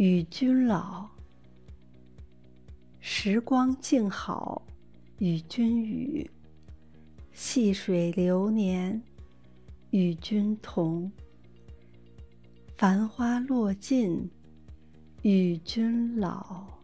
与君老时光静好与君语细水流年与君同。繁花落尽与君老。